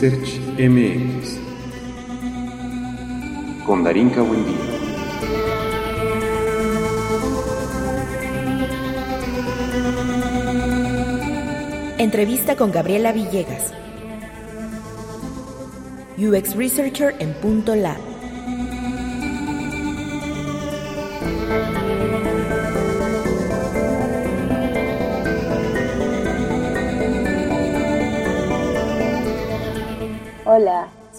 Research MX con Darinka Buendía. Entrevista con Gabriela Villegas, UX Researcher en Punto Lab.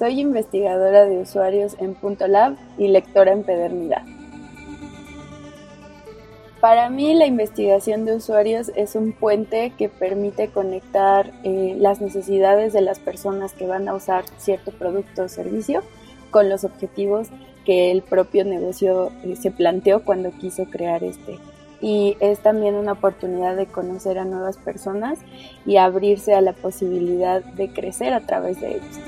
Soy investigadora de usuarios en Punto Lab y lectora en Pedernidad. Para mí la investigación de usuarios es un puente que permite conectar eh, las necesidades de las personas que van a usar cierto producto o servicio con los objetivos que el propio negocio eh, se planteó cuando quiso crear este. Y es también una oportunidad de conocer a nuevas personas y abrirse a la posibilidad de crecer a través de ellos.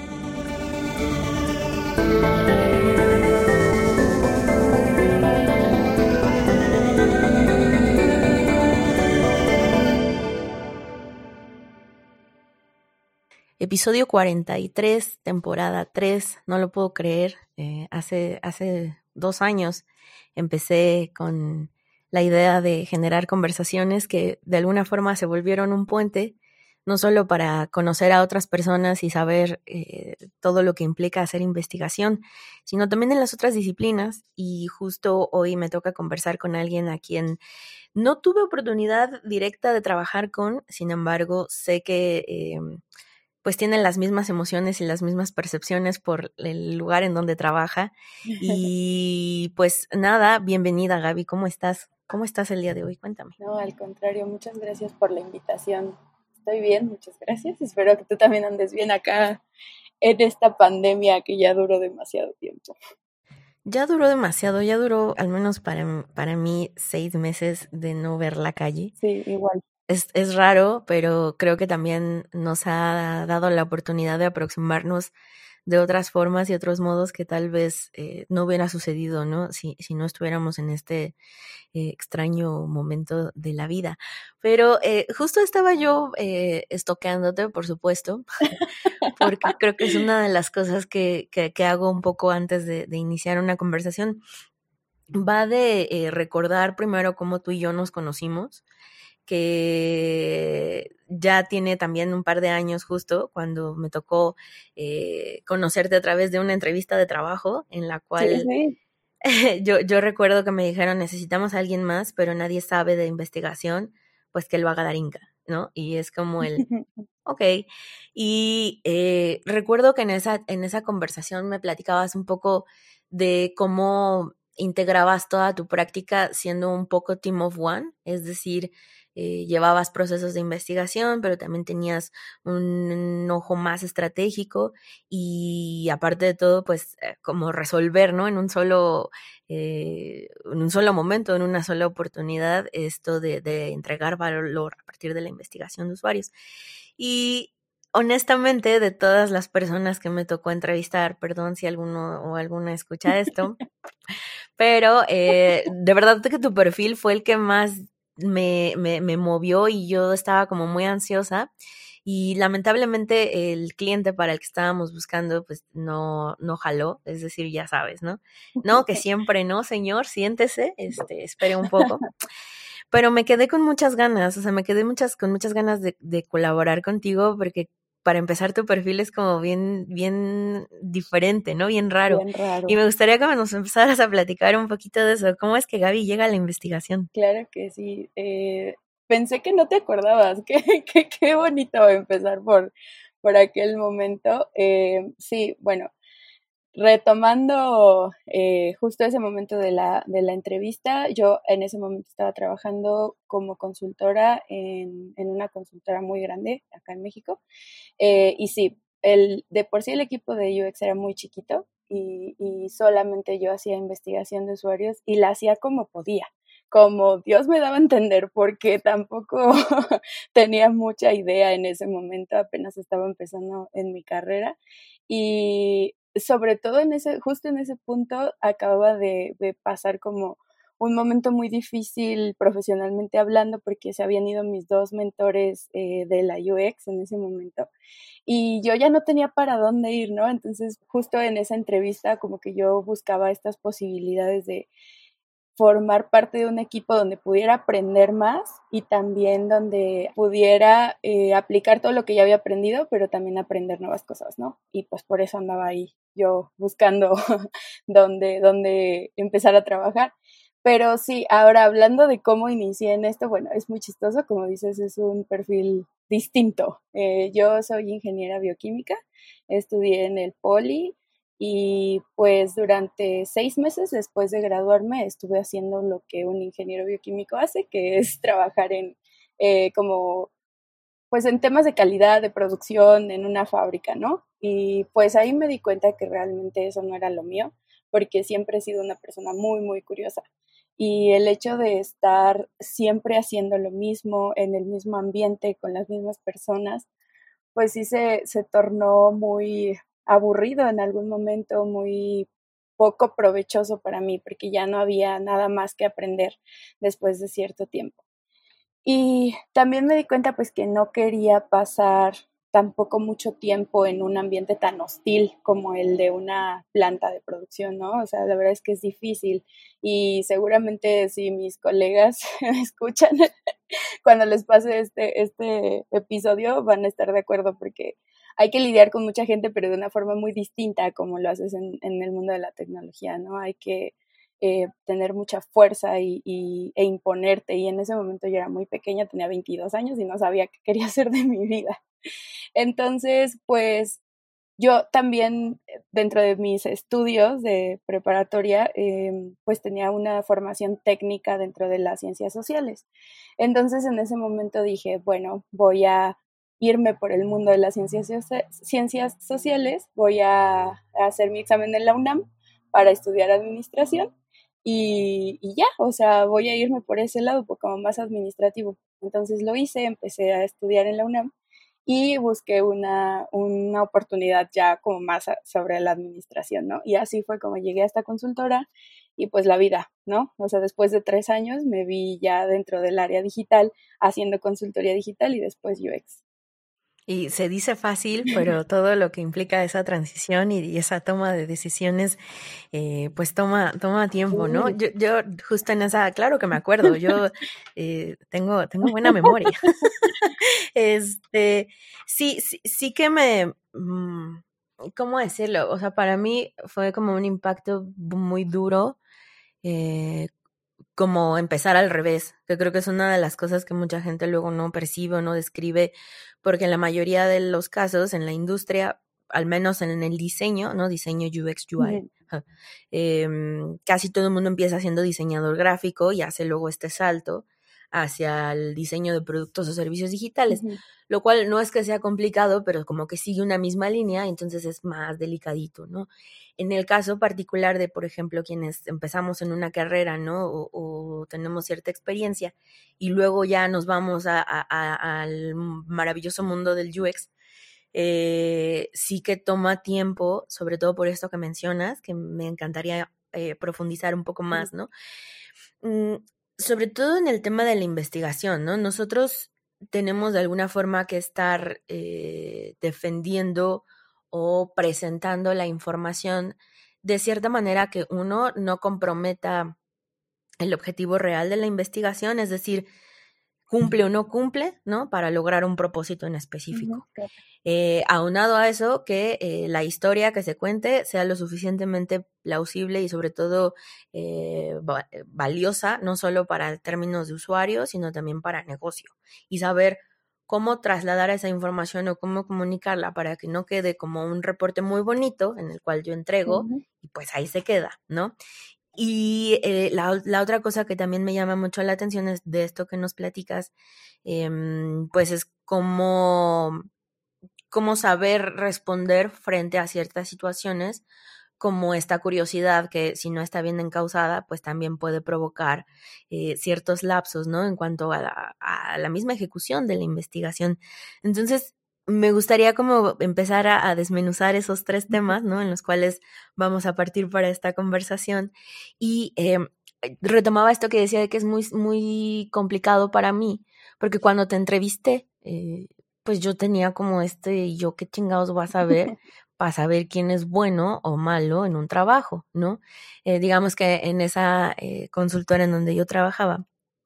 Episodio 43, temporada 3, no lo puedo creer. Eh, hace, hace dos años empecé con la idea de generar conversaciones que de alguna forma se volvieron un puente no solo para conocer a otras personas y saber eh, todo lo que implica hacer investigación, sino también en las otras disciplinas. Y justo hoy me toca conversar con alguien a quien no tuve oportunidad directa de trabajar con, sin embargo, sé que eh, pues tiene las mismas emociones y las mismas percepciones por el lugar en donde trabaja. Y pues nada, bienvenida Gaby, ¿cómo estás? ¿Cómo estás el día de hoy? Cuéntame. No, al contrario, muchas gracias por la invitación estoy bien, muchas gracias. Espero que tú también andes bien acá en esta pandemia que ya duró demasiado tiempo. Ya duró demasiado, ya duró al menos para, para mí seis meses de no ver la calle. Sí, igual. Es, es raro, pero creo que también nos ha dado la oportunidad de aproximarnos de otras formas y otros modos que tal vez eh, no hubiera sucedido, ¿no? Si, si no estuviéramos en este eh, extraño momento de la vida. Pero eh, justo estaba yo estoqueándote, por supuesto, porque creo que es una de las cosas que, que, que hago un poco antes de, de, iniciar una conversación. Va de recordar primero cómo tú y yo nos conocimos que ya tiene también un par de años justo cuando me tocó eh, conocerte a través de una entrevista de trabajo en la cual sí, sí. yo, yo recuerdo que me dijeron necesitamos a alguien más, pero nadie sabe de investigación, pues que lo haga Darinka, ¿no? Y es como el, ok. Y eh, recuerdo que en esa, en esa conversación me platicabas un poco de cómo integrabas toda tu práctica siendo un poco team of one, es decir, eh, llevabas procesos de investigación, pero también tenías un, un, ojo más estratégico y aparte de todo, pues eh, como resolver, ¿no? En un solo, eh, en un solo momento, en una sola oportunidad, esto de, de entregar valor a partir de la investigación de usuarios. Y honestamente, de todas las personas que me tocó entrevistar, perdón si alguno o alguna escucha esto, pero eh, de verdad que tu perfil fue el que más me, me, me movió y yo estaba como muy ansiosa y lamentablemente el cliente para el que estábamos buscando pues no no jaló, es decir, ya sabes, ¿no? No, que siempre no, señor, siéntese, este, espere un poco. Pero me quedé con muchas ganas, o sea, me quedé muchas con muchas ganas de, de colaborar contigo porque para empezar tu perfil es como bien, bien diferente, ¿no? Bien raro. Bien raro. Y me gustaría que nos empezaras a platicar un poquito de eso. ¿Cómo es que Gaby llega a la investigación? Claro que sí. Eh, pensé que no te acordabas. Qué, qué, qué bonito empezar por, por aquel momento. Eh, sí, bueno, retomando eh, justo ese momento de la, de la entrevista, yo en ese momento estaba trabajando como consultora en, en una consultora muy grande acá en México. Eh, y sí, el, de por sí el equipo de UX era muy chiquito y, y solamente yo hacía investigación de usuarios y la hacía como podía como Dios me daba a entender, porque tampoco tenía mucha idea en ese momento, apenas estaba empezando en mi carrera. Y sobre todo en ese, justo en ese punto, acababa de, pasar como un momento muy difícil profesionalmente hablando porque se habían ido mis dos mentores eh, de la UX en ese momento y yo ya no tenía para dónde ir, ¿no? Entonces justo en esa entrevista como que yo buscaba estas posibilidades de formar parte de un equipo donde pudiera aprender más y también donde pudiera eh, aplicar todo lo que ya había aprendido, pero también aprender nuevas cosas, ¿no? Y pues por eso andaba ahí yo buscando dónde, dónde empezar a trabajar. Pero sí, ahora hablando de cómo inicié en esto, bueno, es muy chistoso, como dices, es un perfil distinto. Eh, yo soy ingeniera bioquímica, estudié en el Poli, y pues durante seis meses después de graduarme estuve haciendo lo que un ingeniero bioquímico hace, que es trabajar en eh, como pues en temas de calidad, de producción, en una fábrica, ¿no? Y pues ahí me di cuenta que realmente eso no era lo mío, porque siempre he sido una persona muy, muy curiosa. Y el hecho de estar siempre haciendo lo mismo, en el mismo ambiente, con las mismas personas, pues sí se, se tornó muy, aburrido en algún momento, muy poco provechoso para mí, porque ya no había nada más que aprender después de cierto tiempo. Y también me di cuenta pues que no quería pasar tampoco mucho tiempo en un ambiente tan hostil como el de una planta de producción, ¿no? O sea, la verdad es que es difícil y seguramente si mis colegas escuchan cuando les pase este, este episodio van a estar de acuerdo porque hay que lidiar con mucha gente, pero de una forma muy distinta como lo haces en, el mundo de la tecnología, ¿no? Hay que eh, tener mucha fuerza y, e imponerte. Y en ese momento yo era muy pequeña, tenía 22 años y no sabía qué quería hacer de mi vida. Entonces, pues yo también eh, dentro de mis estudios de preparatoria, em, pues tenía una formación técnica dentro de las ciencias sociales. Entonces en ese momento dije, bueno, voy a irme por el mundo de las ciencias, ciencias sociales, voy a, hacer mi examen en la UNAM para estudiar administración y, ya, o sea, voy a irme por ese lado, como más administrativo. Entonces lo hice, empecé a estudiar en la UNAM y busqué una, una oportunidad ya como más sobre la administración, ¿no? Y así fue como llegué a esta consultora y pues la vida, ¿no? O sea, después de tres años me vi ya dentro del área digital haciendo consultoría digital y después UX. Y se dice fácil, pero todo lo que implica esa transición y, esa toma de decisiones, eh, pues toma, toma tiempo, ¿no? Yo, yo justo en esa, claro que me acuerdo, yo eh, tengo, tengo buena memoria. este, sí, sí, sí que me, mm, ¿cómo decirlo? O sea, para mí fue como un impacto muy duro eh, como empezar al revés, que creo que es una de las cosas que mucha gente luego no percibe o no describe, porque en la mayoría de los casos en la industria, al menos en el diseño, ¿no? Diseño UX UI, em, casi todo el mundo empieza siendo diseñador gráfico y hace luego este salto hacia el diseño de productos o servicios digitales, lo cual no es que sea complicado, pero como que sigue una misma línea, entonces es más delicadito, ¿no? En el caso particular de, por ejemplo, quienes empezamos en una carrera, ¿no? O, tenemos cierta experiencia y luego ya nos vamos al maravilloso mundo del UX, eh, sí que toma tiempo, sobre todo por esto que mencionas, que me encantaría eh, profundizar un poco más, ¿no? Mm, sobre todo en el tema de la investigación, ¿no? Nosotros tenemos de alguna forma que estar eh, defendiendo o presentando la información de cierta manera que uno no comprometa el objetivo real de la investigación, es decir, cumple o no cumple, ¿no? Para lograr un propósito en específico. Eh, aunado a eso, que eh, la historia que se cuente sea lo suficientemente plausible y sobre todo eh, valiosa, no solo para términos de usuario, sino también para negocio. Y saber cómo trasladar esa información o cómo comunicarla para que no quede como un reporte muy bonito en el cual yo entrego y pues ahí se queda, ¿no? Y eh, la, la, otra cosa que también me llama mucho la atención es de esto que nos platicas, em, pues es cómo, cómo saber responder frente a ciertas situaciones como esta curiosidad que si no está bien encausada, pues también puede provocar eh, ciertos lapsos, ¿no? En cuanto a la, a la, misma ejecución de la investigación. Entonces, me gustaría como empezar a, desmenuzar esos tres temas, ¿no? En los cuales vamos a partir para esta conversación. Y eh, retomaba esto que decía de que es muy, muy complicado para mí, porque cuando te entrevisté, eh, pues yo tenía como este, yo qué chingados voy a saber para saber quién es bueno o malo en un trabajo, ¿no? Eh, digamos que en esa eh, consultora en donde yo trabajaba,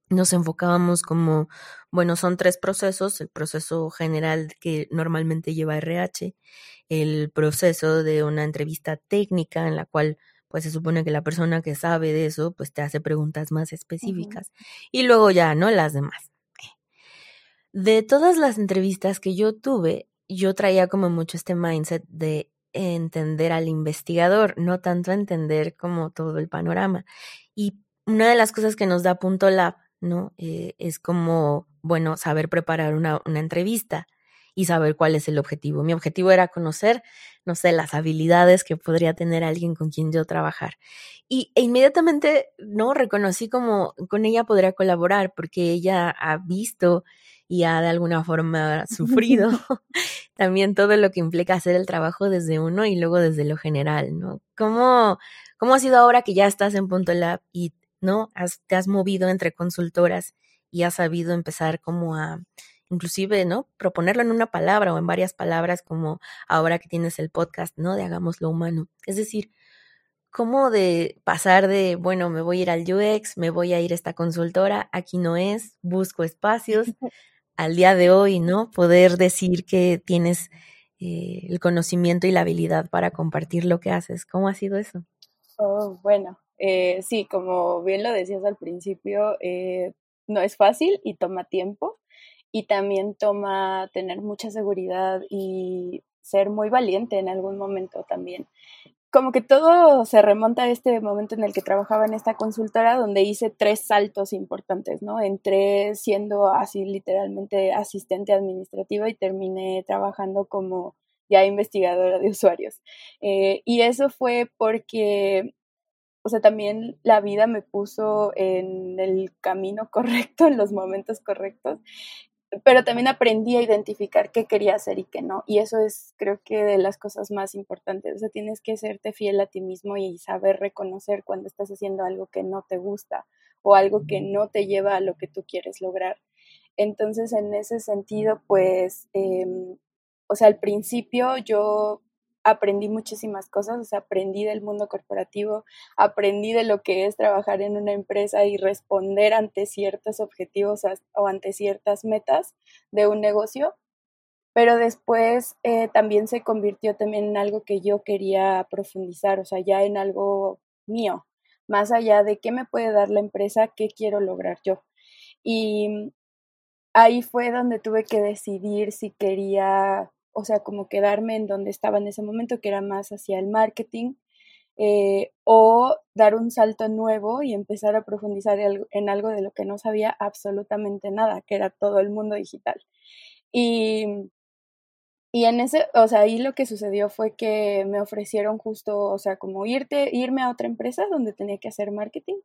nos enfocábamos como, bueno, son tres procesos, el proceso general que normalmente lleva RH, el proceso de una entrevista técnica en la cual pues se supone que la persona que sabe de eso pues te hace preguntas más específicas y luego ya, ¿no? Las demás. De todas las entrevistas que yo tuve, yo traía como mucho este mindset de entender al investigador, no tanto entender como todo el panorama. Y una de las cosas que nos da Punto Lab, ¿no? Eh, es como, bueno, saber preparar una, una entrevista y saber cuál es el objetivo. Mi objetivo era conocer, no sé, las habilidades que podría tener alguien con quien yo trabajar. Y e inmediatamente, ¿no? Reconocí como con ella podría colaborar porque ella ha visto y ha de alguna forma sufrido también todo lo que implica hacer el trabajo desde uno y luego desde lo general, ¿no? ¿Cómo, cómo ha sido ahora que ya estás en Punto Lab y, ¿no? te has movido entre consultoras y has sabido empezar como a, inclusive, ¿no? Proponerlo en una palabra o en varias palabras como ahora que tienes el podcast, ¿no? De Hagámoslo Humano. Es decir, ¿cómo de pasar de, bueno, me voy a ir al UX, me voy a ir a esta consultora, aquí no es, busco espacios, al día de hoy, ¿no? Poder decir que tienes eh, el conocimiento y la habilidad para compartir lo que haces. ¿Cómo ha sido eso? Oh, bueno, eh, sí, como bien lo decías al principio, eh, no es fácil y toma tiempo y también toma tener mucha seguridad y ser muy valiente en algún momento también como que todo se remonta a este momento en el que trabajaba en esta consultora donde hice tres saltos importantes, ¿no? Entré siendo así literalmente asistente administrativa y terminé trabajando como ya investigadora de usuarios. Eh, y eso fue porque, o sea, también la vida me puso en el camino correcto, en los momentos correctos pero también aprendí a identificar qué quería hacer y qué no. Y eso es, creo que, de las cosas más importantes. O sea, tienes que serte fiel a ti mismo y saber reconocer cuando estás haciendo algo que no te gusta o algo que no te lleva a lo que tú quieres lograr. Entonces, en ese sentido, pues, em, o sea, al principio yo aprendí muchísimas cosas, o sea, aprendí del mundo corporativo, aprendí de lo que es trabajar en una empresa y responder ante ciertos objetivos o ante ciertas metas de un negocio, pero después eh, también se convirtió también en algo que yo quería profundizar, o sea, ya en algo mío, más allá de qué me puede dar la empresa, qué quiero lograr yo. Y ahí fue donde tuve que decidir si quería o sea, como quedarme en donde estaba en ese momento, que era más hacia el marketing, eh, o dar un salto nuevo y empezar a profundizar en algo de lo que no sabía absolutamente nada, que era todo el mundo digital. Y, y en ese, o sea, ahí lo que sucedió fue que me ofrecieron justo, o sea, como irte, irme a otra empresa donde tenía que hacer marketing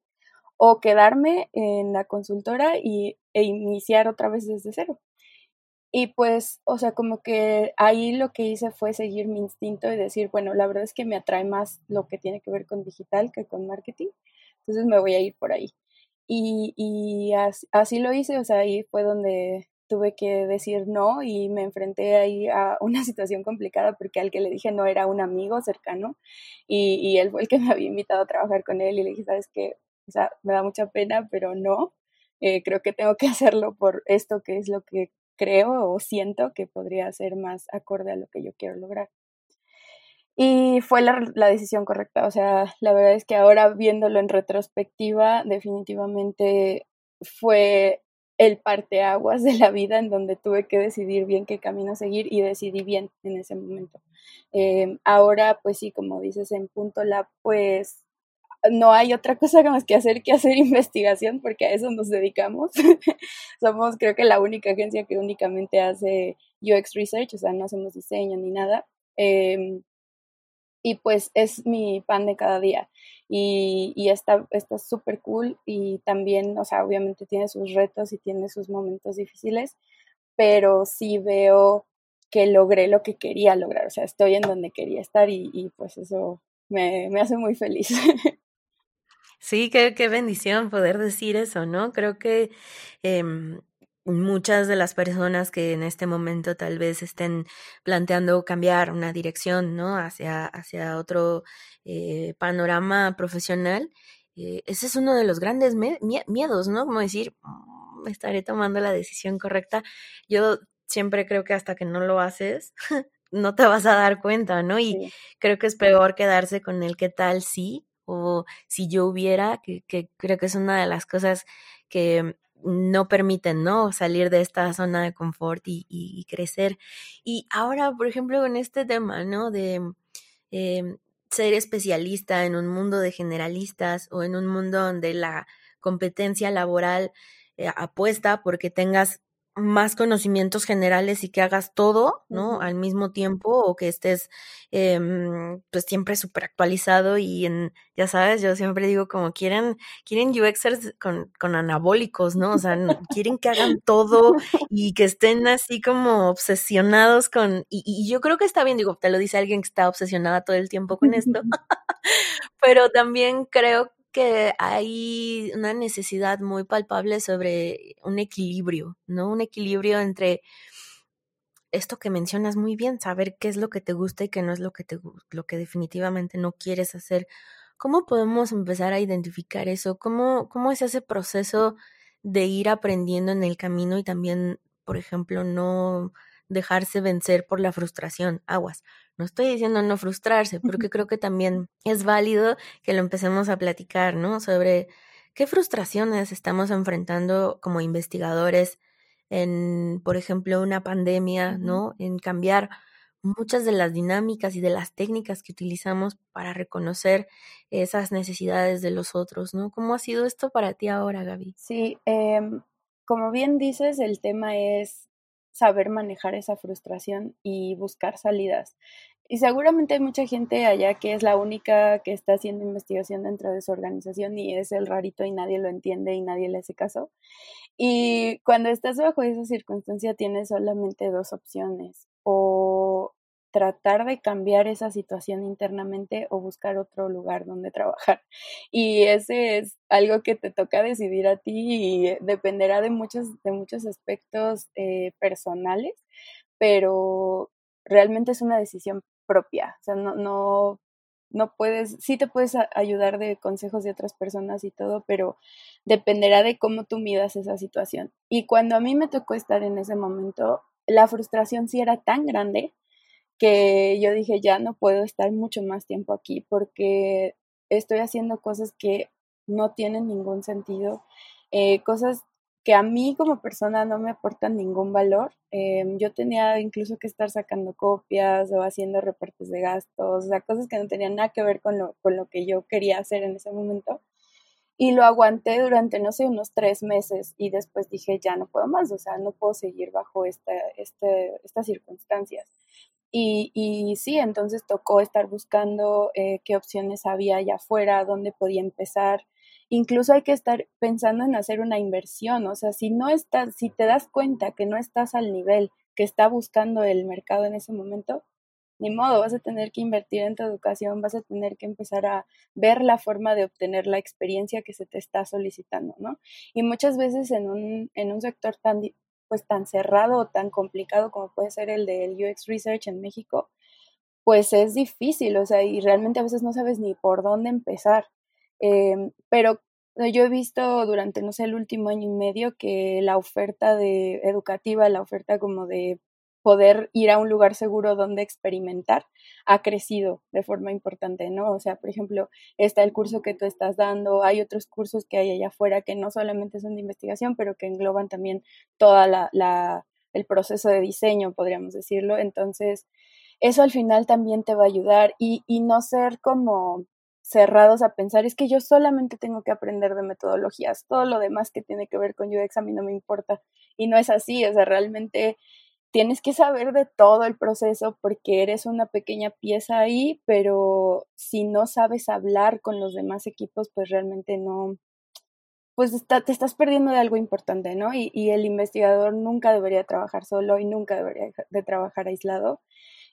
o quedarme en la consultora y, e iniciar otra vez desde cero. Y pues, o sea, como que ahí lo que hice fue seguir mi instinto y decir, bueno, la verdad es que me atrae más lo que tiene que ver con digital que con marketing, entonces me voy a ir por ahí. Y, y así, lo hice, o sea, ahí fue donde tuve que decir no y me enfrenté ahí a una situación complicada porque al que le dije no era un amigo cercano y, y él fue el que me había invitado a trabajar con él y le dije, sabes que, o sea, me da mucha pena, pero no, eh, creo que tengo que hacerlo por esto que es lo que creo o siento que podría ser más acorde a lo que yo quiero lograr. Y fue la, decisión correcta, o sea, la verdad es que ahora viéndolo en retrospectiva, definitivamente fue el parteaguas de la vida en donde tuve que decidir bien qué camino seguir y decidí bien en ese momento. Em, ahora, pues sí, como dices en punto la, pues no hay otra cosa más que hacer que hacer investigación porque a eso nos dedicamos. Somos creo que la única agencia que únicamente hace UX Research, o sea, no hacemos diseño ni nada. Em, y pues es mi pan de cada día. Y, y está súper cool y también, o sea, obviamente tiene sus retos y tiene sus momentos difíciles, pero sí veo que logré lo que quería lograr, o sea, estoy en donde quería estar y, y pues eso me, me hace muy feliz. Sí, qué, qué bendición poder decir eso, ¿no? Creo que em, muchas de las personas que en este momento tal vez estén planteando cambiar una dirección, ¿no? Hacia, hacia otro eh, panorama profesional, eh, ese es uno de los grandes miedos, ¿no? Como decir, mm, estaré tomando la decisión correcta. Yo siempre creo que hasta que no lo haces, no te vas a dar cuenta, ¿no? Y creo que es peor quedarse con el qué tal sí o si yo hubiera, que, creo que es una de las cosas que no permiten, ¿no? Salir de esta zona de confort y, crecer. Y ahora, por ejemplo, en este tema, ¿no? De em, ser especialista en un mundo de generalistas o en un mundo donde la competencia laboral eh, apuesta porque tengas más conocimientos generales y que hagas todo, ¿no? Al mismo tiempo o que estés em, pues siempre súper actualizado y en, ya sabes, yo siempre digo como quieren, quieren UXers con, con anabólicos, ¿no? O sea, quieren que hagan todo y que estén así como obsesionados con, y, y yo creo que está bien, digo, te lo dice alguien que está obsesionada todo el tiempo con esto, pero también creo que hay una necesidad muy palpable sobre un equilibrio, ¿no? Un equilibrio entre esto que mencionas muy bien, saber qué es lo que te gusta y qué no es lo que te lo que definitivamente no quieres hacer. ¿Cómo podemos empezar a identificar eso? ¿Cómo, cómo es ese proceso de ir aprendiendo en el camino y también, por ejemplo, no dejarse vencer por la frustración? Aguas. No estoy diciendo no frustrarse, porque creo que también es válido que lo empecemos a platicar, ¿no? Sobre qué frustraciones estamos enfrentando como investigadores en, por ejemplo, una pandemia, ¿no? En cambiar muchas de las dinámicas y de las técnicas que utilizamos para reconocer esas necesidades de los otros, ¿no? ¿Cómo ha sido esto para ti ahora, Gaby? Sí, em, como bien dices, el tema es saber manejar esa frustración y buscar salidas. Y seguramente hay mucha gente allá que es la única que está haciendo investigación dentro de su organización y es el rarito y nadie lo entiende y nadie le hace caso. Y cuando estás bajo esa circunstancia tienes solamente dos opciones, o tratar de cambiar esa situación internamente o buscar otro lugar donde trabajar. Y ese es algo que te toca decidir a ti y dependerá de muchos, de muchos aspectos eh, personales, pero realmente es una decisión propia. O sea, no, no, no puedes, sí te puedes ayudar de consejos de otras personas y todo, pero dependerá de cómo tú midas esa situación. Y cuando a mí me tocó estar en ese momento, la frustración sí era tan grande que yo dije, ya no puedo estar mucho más tiempo aquí porque estoy haciendo cosas que no tienen ningún sentido, eh, cosas que a mí como persona no me aportan ningún valor. Em, yo tenía incluso que estar sacando copias o haciendo reportes de gastos, o sea, cosas que no tenían nada que ver con lo, con lo que yo quería hacer en ese momento. Y lo aguanté durante, no sé, unos tres meses y después dije, ya no puedo más, o sea, no puedo seguir bajo esta, este, estas circunstancias. Y, y, sí, entonces tocó estar buscando eh, qué opciones había allá afuera, dónde podía empezar. Incluso hay que estar pensando en hacer una inversión, o sea, si no estás, si te das cuenta que no estás al nivel que está buscando el mercado en ese momento, ni modo, vas a tener que invertir en tu educación, vas a tener que empezar a ver la forma de obtener la experiencia que se te está solicitando, ¿no? Y muchas veces en un, en un sector tan, pues tan cerrado o tan complicado como puede ser el del UX Research en México, pues es difícil, o sea, y realmente a veces no sabes ni por dónde empezar. Em, pero yo he visto durante, no sé, el último año y medio que la oferta de educativa, la oferta como de poder ir a un lugar seguro donde experimentar ha crecido de forma importante, ¿no? O sea, por ejemplo, está el curso que tú estás dando, hay otros cursos que hay allá afuera que no solamente son de investigación, pero que engloban también toda la, la el proceso de diseño, podríamos decirlo. Entonces, eso al final también te va a ayudar y, y no ser como cerrados a pensar, es que yo solamente tengo que aprender de metodologías, todo lo demás que tiene que ver con UX a mí no me importa. Y no es así, o sea, realmente tienes que saber de todo el proceso porque eres una pequeña pieza ahí, pero si no sabes hablar con los demás equipos, pues realmente no, pues te estás perdiendo de algo importante, ¿no? Y, y, el investigador nunca debería trabajar solo y nunca debería de trabajar aislado.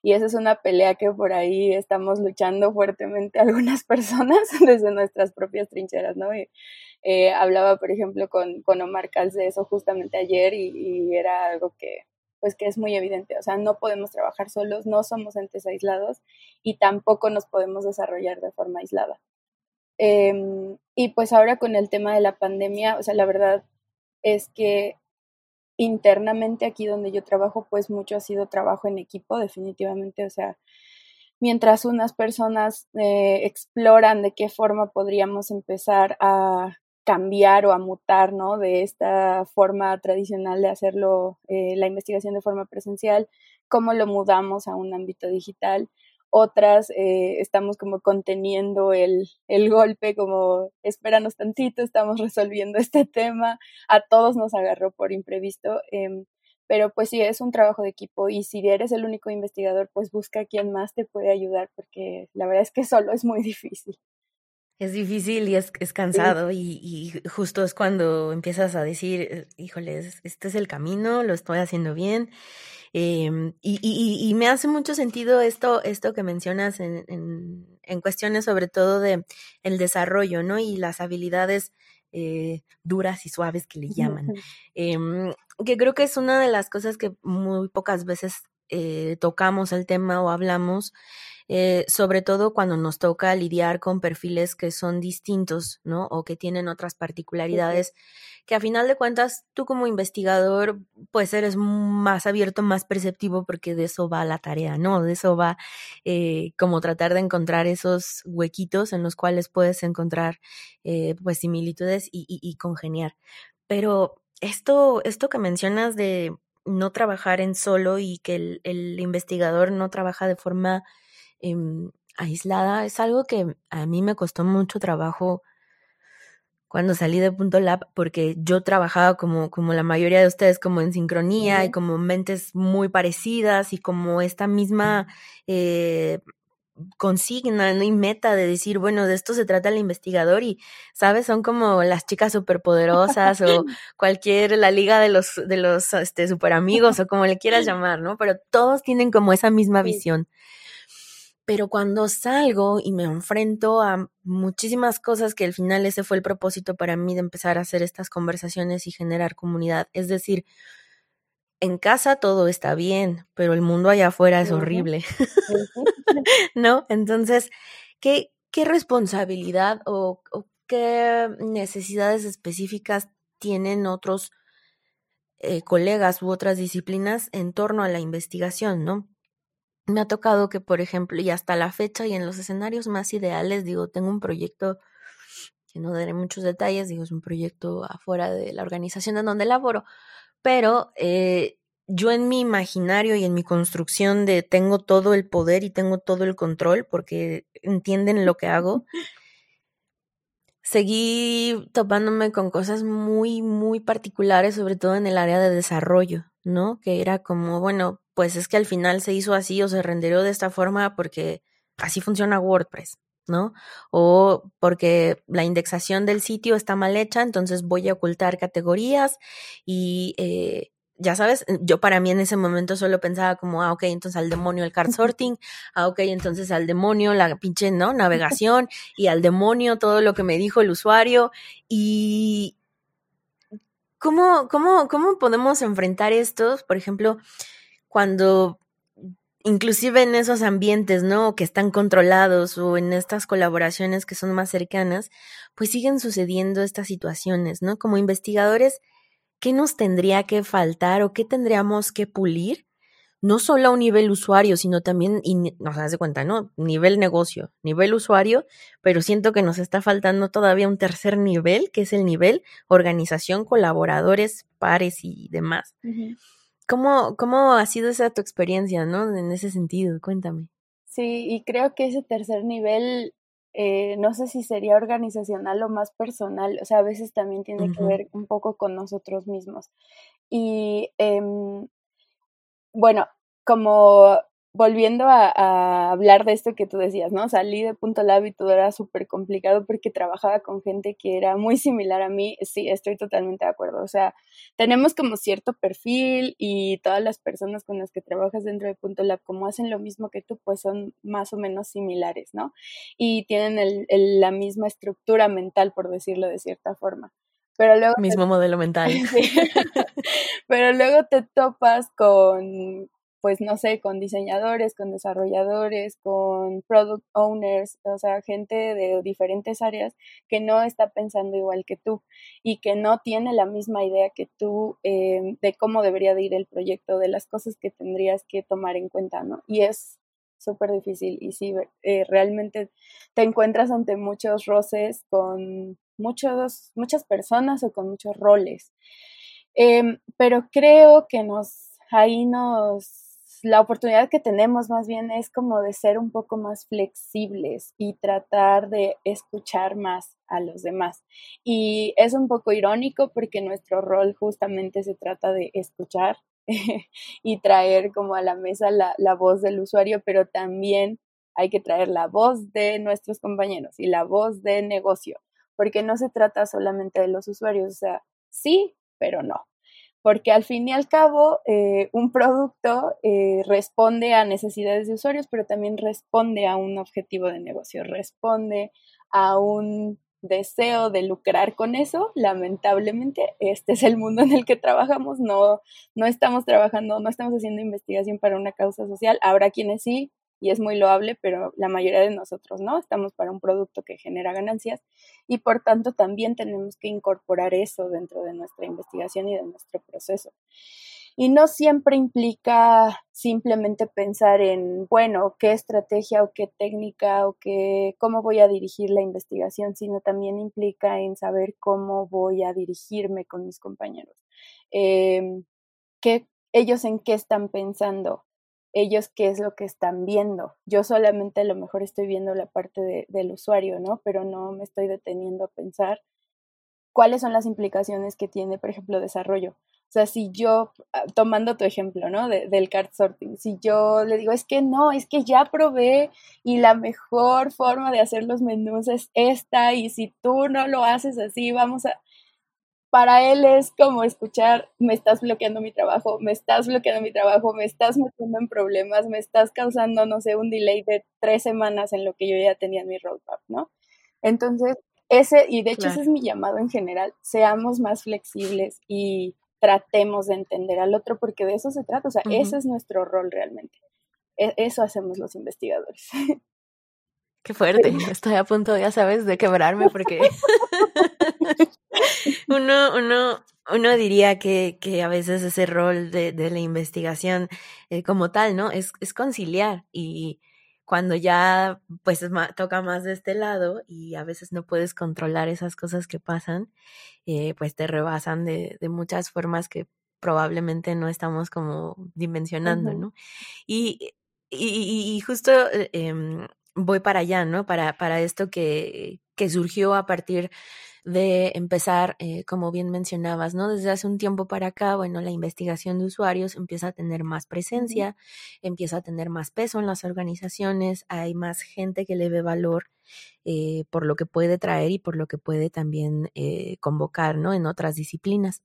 Y esa es una pelea que por ahí estamos luchando fuertemente algunas personas desde nuestras propias trincheras, ¿no? Y, eh, hablaba, por ejemplo, con, con Omar Calz de eso justamente ayer y, y era algo que, pues que es muy evidente, o sea, no podemos trabajar solos, no somos entes aislados y tampoco nos podemos desarrollar de forma aislada. Em, y pues ahora con el tema de la pandemia, o sea, la verdad es que internamente aquí donde yo trabajo, pues mucho ha sido trabajo en equipo, definitivamente, o sea, mientras unas personas eh, exploran de qué forma podríamos empezar a cambiar o a mutar, ¿no? De esta forma tradicional de hacerlo, eh, la investigación de forma presencial, cómo lo mudamos a un ámbito digital otras eh, estamos como conteniendo el, el, golpe, como espéranos tantito, estamos resolviendo este tema, a todos nos agarró por imprevisto, em, pero pues sí, es un trabajo de equipo y si eres el único investigador, pues busca a quien más te puede ayudar, porque la verdad es que solo es muy difícil. Es difícil y es, es cansado y, y, justo es cuando empiezas a decir, eh, híjole, este es el camino, lo estoy haciendo bien Em, y, y, y, me hace mucho sentido esto, esto que mencionas en, en, en, cuestiones sobre todo de el desarrollo, ¿no? Y las habilidades eh, duras y suaves que le llaman. Eh, que creo que es una de las cosas que muy pocas veces eh, tocamos el tema o hablamos eh, sobre todo cuando nos toca lidiar con perfiles que son distintos, ¿no? O que tienen otras particularidades, que a final de cuentas tú como investigador, pues eres más abierto, más perceptivo, porque de eso va la tarea, ¿no? De eso va eh, como tratar de encontrar esos huequitos en los cuales puedes encontrar, eh, pues, similitudes y, y, y congeniar. Pero esto, esto que mencionas de no trabajar en solo y que el, el investigador no trabaja de forma Em, aislada es algo que a mí me costó mucho trabajo cuando salí de Punto Lab, porque yo trabajaba como, como la mayoría de ustedes, como en sincronía y como mentes muy parecidas y como esta misma eh, consigna y meta de decir, bueno, de esto se trata el investigador y, ¿sabes? Son como las chicas superpoderosas o cualquier, la liga de los, de los este, super amigos o como le quieras llamar, ¿no? Pero todos tienen como esa misma visión pero cuando salgo y me enfrento a muchísimas cosas que al final ese fue el propósito para mí de empezar a hacer estas conversaciones y generar comunidad, es decir, en casa todo está bien, pero el mundo allá afuera es horrible, ¿no? Entonces, ¿qué, qué responsabilidad o, o, qué necesidades específicas tienen otros eh, colegas u otras disciplinas en torno a la investigación, ¿no? Me ha tocado que, por ejemplo, y hasta la fecha y en los escenarios más ideales, digo, tengo un proyecto que no daré muchos detalles, digo, es un proyecto afuera de la organización en donde laboro, pero eh, yo en mi imaginario y en mi construcción de tengo todo el poder y tengo todo el control porque entienden lo que hago, seguí topándome con cosas muy, muy particulares, sobre todo en el área de desarrollo, ¿no? Que era como, bueno, pues es que al final se hizo así o se renderó de esta forma porque así funciona WordPress, ¿no? O porque la indexación del sitio está mal hecha, entonces voy a ocultar categorías y eh, ya sabes, yo para mí en ese momento solo pensaba como, ah, ok, entonces al demonio el card sorting, ah, ok, entonces al demonio la pinche, ¿no? Navegación y al demonio todo lo que me dijo el usuario y... ¿Cómo, cómo, cómo podemos enfrentar estos? Por ejemplo, cuando inclusive en esos ambientes, ¿no? Que están controlados o en estas colaboraciones que son más cercanas, pues siguen sucediendo estas situaciones, ¿no? Como investigadores, ¿qué nos tendría que faltar o qué tendríamos que pulir? No solo a un nivel usuario, sino también, y nos das de cuenta, ¿no? Nivel negocio, nivel usuario, pero siento que nos está faltando todavía un tercer nivel, que es el nivel organización, colaboradores, pares y demás. ¿Cómo, ¿Cómo ha sido esa tu experiencia, no? En ese sentido, cuéntame. Sí, y creo que ese tercer nivel, eh, no sé si sería organizacional o más personal, o sea, a veces también tiene que ver un poco con nosotros mismos. Y eh, bueno, como volviendo a, hablar de esto que tú decías, ¿no? Salí de Punto Lab y todo era súper complicado porque trabajaba con gente que era muy similar a mí. Sí, estoy totalmente de acuerdo. O sea, tenemos como cierto perfil y todas las personas con las que trabajas dentro de Punto Lab, como hacen lo mismo que tú, pues son más o menos similares, ¿no? Y tienen el, la misma estructura mental, por decirlo de cierta forma. Pero luego mismo modelo mental. Pero luego te topas con pues no sé, con diseñadores, con desarrolladores, con product owners, o sea, gente de diferentes áreas que no está pensando igual que tú y que no tiene la misma idea que tú eh, de cómo debería de ir el proyecto, de las cosas que tendrías que tomar en cuenta, ¿no? Y es súper difícil y sí, eh, realmente te encuentras ante muchos roces con muchos, muchas personas o con muchos roles. Em, pero creo que nos, ahí nos la oportunidad que tenemos más bien es como de ser un poco más flexibles y tratar de escuchar más a los demás. Y es un poco irónico porque nuestro rol justamente se trata de escuchar y traer como a la mesa la, la voz del usuario, pero también hay que traer la voz de nuestros compañeros y la voz de negocio, porque no se trata solamente de los usuarios, o sea, sí, pero no porque al fin y al cabo eh, un producto eh, responde a necesidades de usuarios, pero también responde a un objetivo de negocio, responde a un deseo de lucrar con eso. Lamentablemente, este es el mundo en el que trabajamos, no, no estamos trabajando, no estamos haciendo investigación para una causa social. Habrá quienes sí, y es muy loable, pero la mayoría de nosotros no, estamos para un producto que genera ganancias y por tanto también tenemos que incorporar eso dentro de nuestra investigación y de nuestro proceso. Y no siempre implica simplemente pensar en, bueno, qué estrategia o qué técnica o qué, cómo voy a dirigir la investigación, sino también implica en saber cómo voy a dirigirme con mis compañeros. Eh, ellos en qué están pensando, ellos qué es lo que están viendo. Yo solamente a lo mejor estoy viendo la parte del usuario, ¿no? Pero no me estoy deteniendo a pensar cuáles son las implicaciones que tiene, por ejemplo, desarrollo. O sea, si yo, ah, tomando tu ejemplo, ¿no? del card sorting, si yo le digo, es que no, es que ya probé y la mejor forma de hacer los menús es esta y si tú no lo haces así, vamos a para él es como escuchar, me estás bloqueando mi trabajo, me estás bloqueando mi trabajo, me estás metiendo en problemas, me estás causando, no sé, un delay de tres semanas en lo que yo ya tenía en mi roadmap, ¿no? Entonces, ese, y de hecho ese es mi llamado en general, seamos más flexibles y tratemos de entender al otro, porque de eso se trata, o sea, ese es nuestro rol realmente. E, eso hacemos los investigadores. Qué fuerte, estoy a punto, ya sabes, de quebrarme porque uno, uno, uno diría que, que a veces ese rol de, de la investigación eh, como tal, ¿no? Es, es conciliar y cuando ya pues toca más de este lado y a veces no puedes controlar esas cosas que pasan, eh, pues te rebasan de, de, muchas formas que probablemente no estamos como dimensionando, ¿no? Y, y, y justo eh, em, voy para allá, ¿no? Para, para esto que, que surgió a partir de empezar, eh, como bien mencionabas, ¿no? Desde hace un tiempo para acá, bueno, la investigación de usuarios empieza a tener más presencia, empieza a tener más peso en las organizaciones, hay más gente que le ve valor eh, por lo que puede traer y por lo que puede también eh, convocar, ¿no? En otras disciplinas.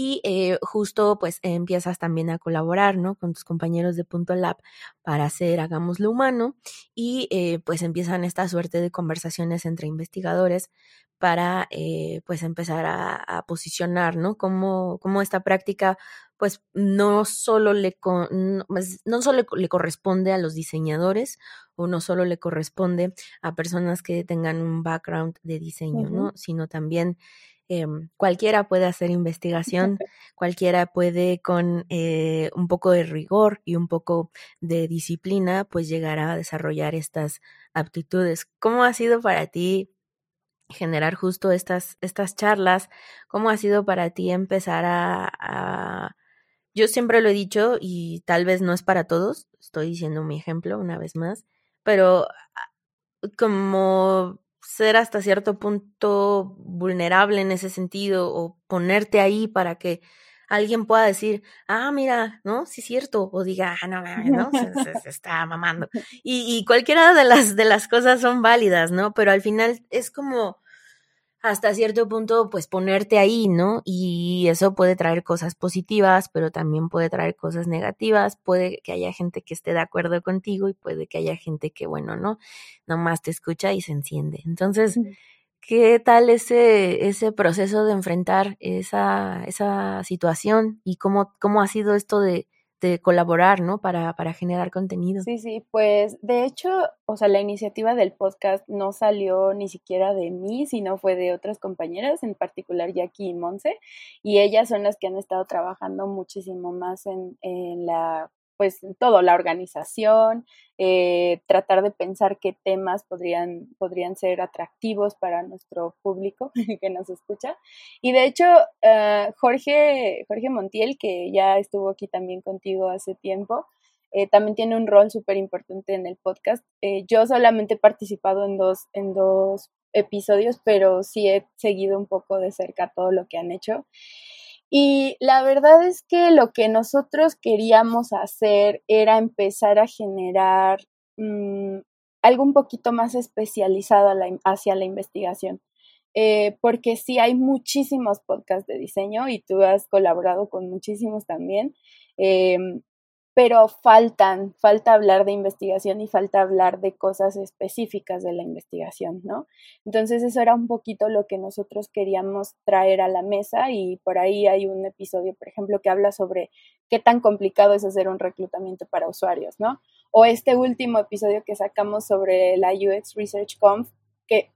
Y eh, justo pues empiezas también a colaborar, ¿no? Con tus compañeros de Punto Lab para hacer Hagámoslo Humano y pues empiezan esta suerte de conversaciones entre investigadores para eh, pues empezar a, posicionar, ¿no? Cómo, cómo, esta práctica pues no solo le, no, pues, no solo le corresponde a los diseñadores o no solo le corresponde a personas que tengan un background de diseño, ¿no? Sino también em, cualquiera puede hacer investigación, cualquiera puede con eh, un poco de rigor y un poco de disciplina, pues llegar a desarrollar estas aptitudes. ¿Cómo ha sido para ti generar justo estas, estas charlas? ¿Cómo ha sido para ti empezar a, Yo siempre lo he dicho y tal vez no es para todos, estoy diciendo mi ejemplo una vez más, pero ah, como ser hasta cierto punto vulnerable en ese sentido o ponerte ahí para que alguien pueda decir, ah, mira, ¿no? Sí es cierto, o diga, ah, no, no, se, está mamando. Y, y, cualquiera de las, de las cosas son válidas, ¿no? Pero al final es como hasta cierto punto, pues ponerte ahí, ¿no? Y eso puede traer cosas positivas, pero también puede traer cosas negativas. Puede que haya gente que esté de acuerdo contigo y puede que haya gente que, bueno, ¿no? Nomás te escucha y se enciende. Entonces, ¿Qué tal ese, ese proceso de enfrentar esa, esa situación y cómo, cómo ha sido esto de, de colaborar, ¿no? Para, para generar contenido. Sí, sí, pues de hecho, o sea, la iniciativa del podcast no salió ni siquiera de mí, sino fue de otras compañeras, en particular Jackie y Monse, y ellas son las que han estado trabajando muchísimo más en, en la pues todo, la organización, eh, tratar de pensar qué temas podrían, podrían ser atractivos para nuestro público que nos escucha. Y de hecho, uh, Jorge, Jorge Montiel, que ya estuvo aquí también contigo hace tiempo, eh, también tiene un rol súper importante en el podcast. Eh, yo solamente he participado en dos, en dos episodios, pero sí he seguido un poco de cerca todo lo que han hecho. Y la verdad es que lo que nosotros queríamos hacer era empezar a generar mm, algo un poquito más especializado hacia la investigación. Eh, porque sí hay muchísimos podcasts de diseño y tú has colaborado con muchísimos también. Em, pero faltan, falta hablar de investigación y falta hablar de cosas específicas de la investigación, ¿no? Entonces eso era un poquito lo que nosotros queríamos traer a la mesa y por ahí hay un episodio, por ejemplo, que habla sobre qué tan complicado es hacer un reclutamiento para usuarios, ¿no? O este último episodio que sacamos sobre la UX Research Conf, que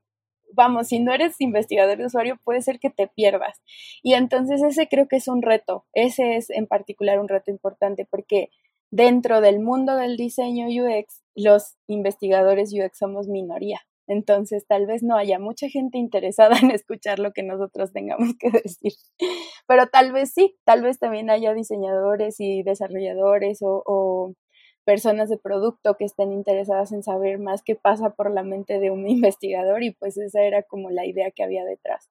vamos, si no eres investigador de usuario, puede ser que te pierdas. Y entonces ese creo que es un reto, ese es en particular un reto importante porque dentro del mundo del diseño UX, los investigadores UX somos minoría. Entonces, tal vez no haya mucha gente interesada en escuchar lo que nosotros tengamos que decir. Pero tal vez sí, tal vez también haya diseñadores y desarrolladores o, personas de producto que estén interesadas en saber más qué pasa por la mente de un investigador y pues esa era como la idea que había detrás.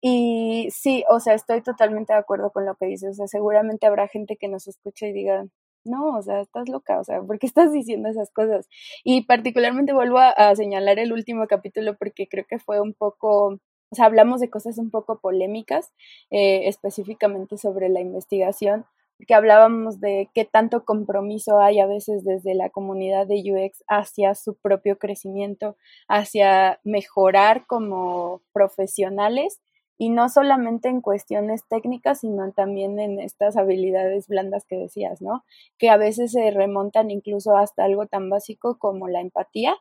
Y sí, o sea, estoy totalmente de acuerdo con lo que dices. O sea, seguramente habrá gente que nos escuche y diga, no, o sea, estás loca, o sea, ¿por qué estás diciendo esas cosas? Y particularmente vuelvo a, señalar el último capítulo porque creo que fue un poco, o sea, hablamos de cosas un poco polémicas, eh, específicamente sobre la investigación, porque hablábamos de qué tanto compromiso hay a veces desde la comunidad de UX hacia su propio crecimiento, hacia mejorar como profesionales y no solamente en cuestiones técnicas, sino también en estas habilidades blandas que decías, ¿no? Que a veces se remontan incluso hasta algo tan básico como la empatía.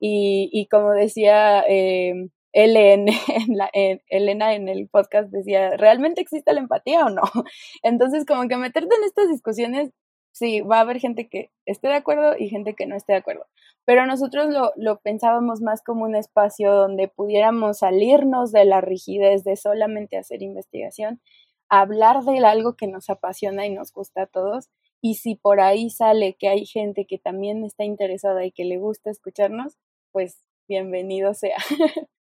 Y, y como decía eh, Elena en el podcast, decía, ¿realmente existe la empatía o no? Entonces, como que meterte en estas discusiones sí, va a haber gente que esté de acuerdo y gente que no esté de acuerdo. Pero nosotros lo, lo, pensábamos más como un espacio donde pudiéramos salirnos de la rigidez de solamente hacer investigación, hablar de algo que nos apasiona y nos gusta a todos. Y si por ahí sale que hay gente que también está interesada y que le gusta escucharnos, pues bienvenido sea.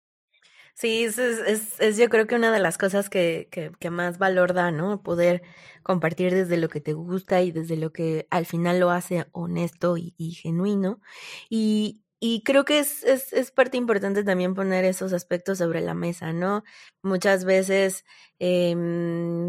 Sí, es, es, es, yo creo que una de las cosas que, que, más valor da, ¿no? Poder compartir desde lo que te gusta y desde lo que al final lo hace honesto y, genuino. Y, y creo que es, es, es, parte importante también poner esos aspectos sobre la mesa, ¿no? Muchas veces eh,